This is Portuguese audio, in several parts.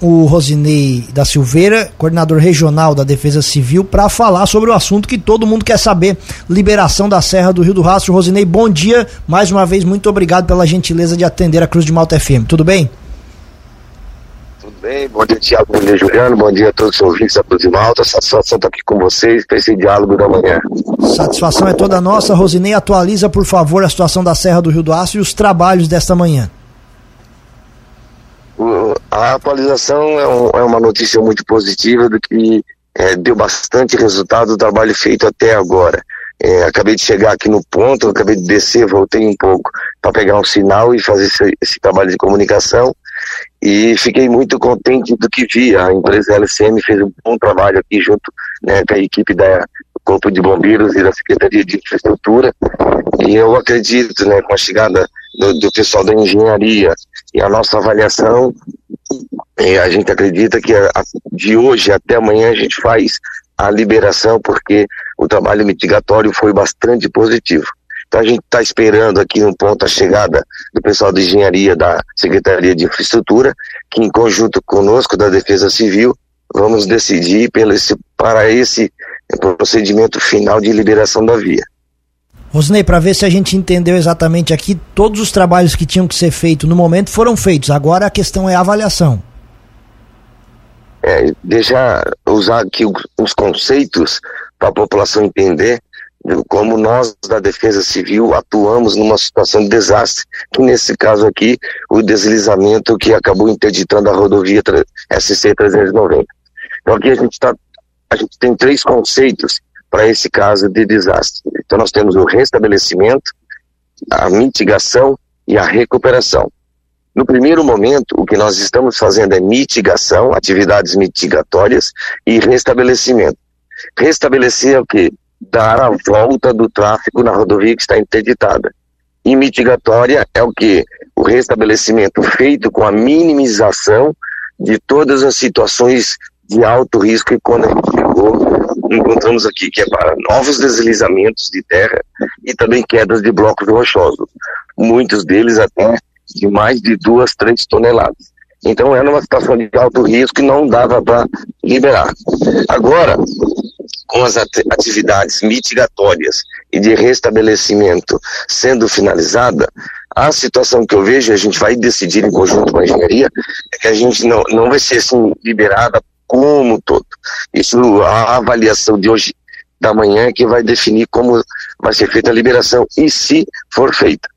o Rosinei da Silveira, coordenador regional da Defesa Civil, para falar sobre o assunto que todo mundo quer saber: liberação da Serra do Rio do Rastro. Rosinei, bom dia. Mais uma vez, muito obrigado pela gentileza de atender a Cruz de Malta FM. Tudo bem? Tudo bem, bom dia, Tiago, bom dia, Juliano, bom dia a todos os ouvintes da Cruz de Malta. Satisfação estar aqui com vocês para esse diálogo da manhã. Satisfação é toda nossa. Rosinei, atualiza, por favor, a situação da Serra do Rio do Rastro e os trabalhos desta manhã a atualização é, um, é, uma notícia muito positiva do que é, deu bastante resultado do trabalho feito até agora. É, acabei de chegar aqui no ponto, acabei de descer, voltei um pouco para pegar um sinal e fazer esse, esse, trabalho de comunicação e fiquei muito contente do que vi. A empresa LCM fez um bom trabalho aqui junto né, com a equipe da Corpo de Bombeiros e da Secretaria de Infraestrutura e eu acredito, né, com a chegada do, do pessoal da engenharia e a nossa avaliação, e a gente acredita que a, de hoje até amanhã a gente faz a liberação, porque o trabalho mitigatório foi bastante positivo. Então a gente está esperando aqui no ponto a chegada do pessoal de engenharia da Secretaria de Infraestrutura, que em conjunto conosco da Defesa Civil vamos decidir pelo esse, para esse procedimento final de liberação da via. Rosnei, para ver se a gente entendeu exatamente aqui, todos os trabalhos que tinham que ser feitos no momento foram feitos. Agora a questão é a avaliação. É, deixa usar aqui os conceitos para a população entender como nós da Defesa Civil atuamos numa situação de desastre, que nesse caso aqui, o deslizamento que acabou interditando a rodovia SC 390. Então aqui a gente tá, a gente tem três conceitos para esse caso de desastre. Então nós temos o restabelecimento, a mitigação e a recuperação. No primeiro momento, o que nós estamos fazendo é mitigação, atividades mitigatórias e restabelecimento. Restabelecer é o que? Dar a volta do tráfego na rodovia que está interditada. E mitigatória é o que? O restabelecimento feito com a minimização de todas as situações de alto risco e quando a gente chegou encontramos aqui, que é para novos deslizamentos de terra e também quedas de blocos rochosos, muitos deles até de mais de duas, três toneladas. Então era uma situação de alto risco e não dava para liberar. Agora, com as atividades mitigatórias e de restabelecimento sendo finalizada, a situação que eu vejo, a gente vai decidir em conjunto com a engenharia, é que a gente não, não vai ser assim liberada como todo. Isso, a avaliação de hoje da manhã é que vai definir como vai ser feita a liberação e se for feita.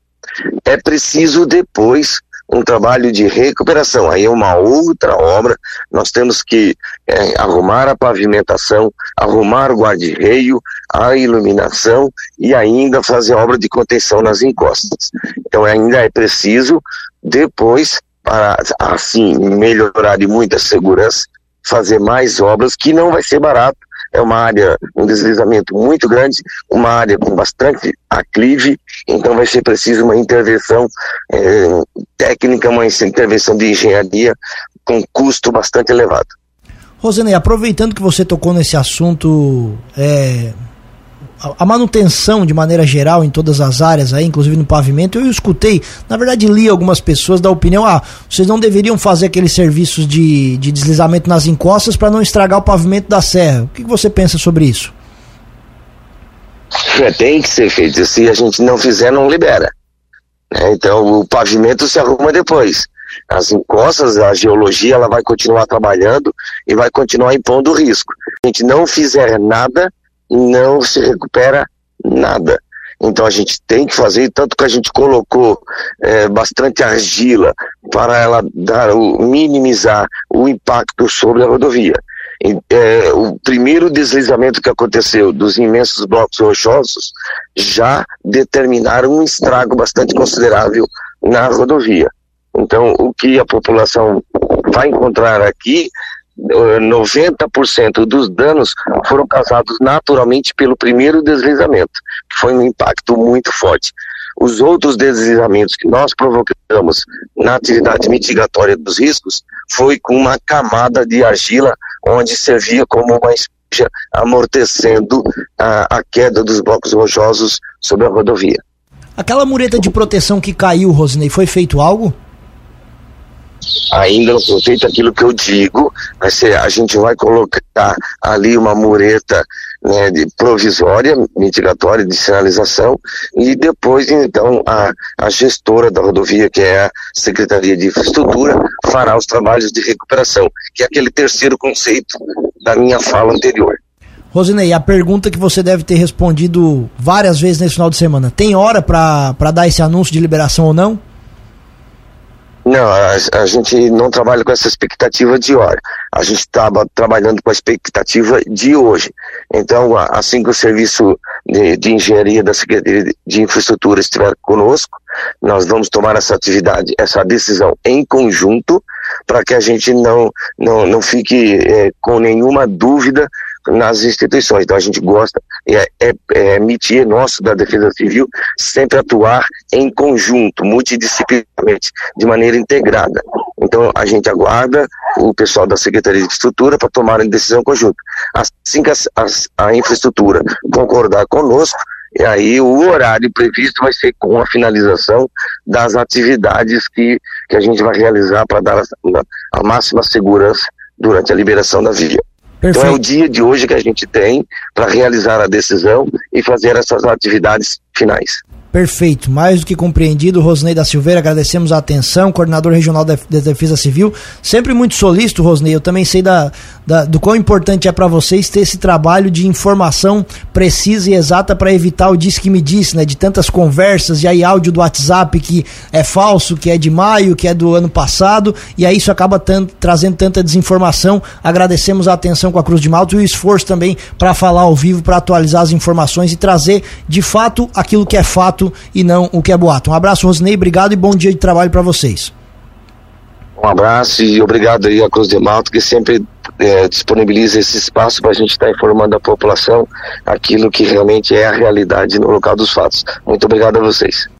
É preciso depois um trabalho de recuperação. Aí é uma outra obra. Nós temos que é, arrumar a pavimentação, arrumar o guarda-reio, a iluminação e ainda fazer obra de contenção nas encostas. Então ainda é preciso depois para assim melhorar de muita segurança fazer mais obras, que não vai ser barato. É uma área, um deslizamento muito grande, uma área com bastante aclive, então vai ser preciso uma intervenção é, técnica, uma intervenção de engenharia com custo bastante elevado. Rosenei, aproveitando que você tocou nesse assunto, é, a manutenção de maneira geral em todas as áreas aí, inclusive no pavimento, eu escutei, na verdade li algumas pessoas da opinião, ah, vocês não deveriam fazer aqueles serviços de, de deslizamento nas encostas para não estragar o pavimento da serra. O que, que você pensa sobre isso? É, tem que ser feito, se a gente não fizer, não libera. É, então o pavimento se arruma depois. As encostas, a geologia, ela vai continuar trabalhando e vai continuar impondo risco. Se a gente não fizer nada, não se recupera nada. Então a gente tem que fazer, tanto que a gente colocou é, bastante argila para ela dar o, minimizar o impacto sobre a rodovia. E, é, o primeiro deslizamento que aconteceu dos imensos blocos rochosos já determinaram um estrago bastante considerável na rodovia. Então, o que a população vai encontrar aqui 90% dos danos foram causados naturalmente pelo primeiro deslizamento, que foi um impacto muito forte. Os outros deslizamentos que nós provocamos na atividade mitigatória dos riscos foi com uma camada de argila onde servia como uma esponja amortecendo a, a queda dos blocos rochosos sobre a rodovia. Aquela mureta de proteção que caiu, Rosinei, foi feito algo? Ainda não foi feito aquilo que eu digo, ser, a gente vai colocar ali uma mureta né, provisória, mitigatória de sinalização, e depois, então, a, a gestora da rodovia, que é a Secretaria de Infraestrutura, fará os trabalhos de recuperação, que é aquele terceiro conceito da minha fala anterior. Rosinei, a pergunta que você deve ter respondido várias vezes nesse final de semana: tem hora para dar esse anúncio de liberação ou não? Não, a, a, gente não trabalha com essa expectativa de hora. A gente estava trabalhando com a expectativa de hoje. Então, assim que o serviço de, de, engenharia da Secretaria de Infraestrutura estiver conosco, nós vamos tomar essa atividade, essa decisão em conjunto, para que a gente não, não, não fique é, com nenhuma dúvida nas instituições. Então a gente gosta, é, é, é emitir nosso da Defesa Civil sempre atuar em conjunto, multidisciplinarmente, de maneira integrada. Então a gente aguarda o pessoal da Secretaria de Estrutura para tomar a decisão conjunta. Assim que a, a, a infraestrutura concordar conosco, e aí o horário previsto vai ser com a finalização das atividades que, que a gente vai realizar para dar a, a máxima segurança durante a liberação da via. Perfeito. Então é o dia de hoje que a gente tem para realizar a decisão e fazer essas atividades finais. Perfeito, mais do que compreendido. Rosnei da Silveira, agradecemos a atenção, coordenador regional da Defesa Civil. Sempre muito solícito, Rosnei. Eu também sei da, da do quão importante é para vocês ter esse trabalho de informação precisa e exata para evitar o disse que me disse, né? De tantas conversas e aí áudio do WhatsApp que é falso, que é de maio, que é do ano passado, e aí isso acaba trazendo tanta desinformação. Agradecemos a atenção com a Cruz de Malta e o esforço também para falar ao vivo, para atualizar as informações e trazer de fato aquilo que é fato fato e não o que é boato. Um abraço, Rosinei, obrigado e bom dia de trabalho para vocês. Um abraço e obrigado aí a Cruz de Malta, que sempre é, disponibiliza esse espaço para a gente estar tá informando a população aquilo que realmente é a realidade no local dos fatos. Muito obrigado a vocês.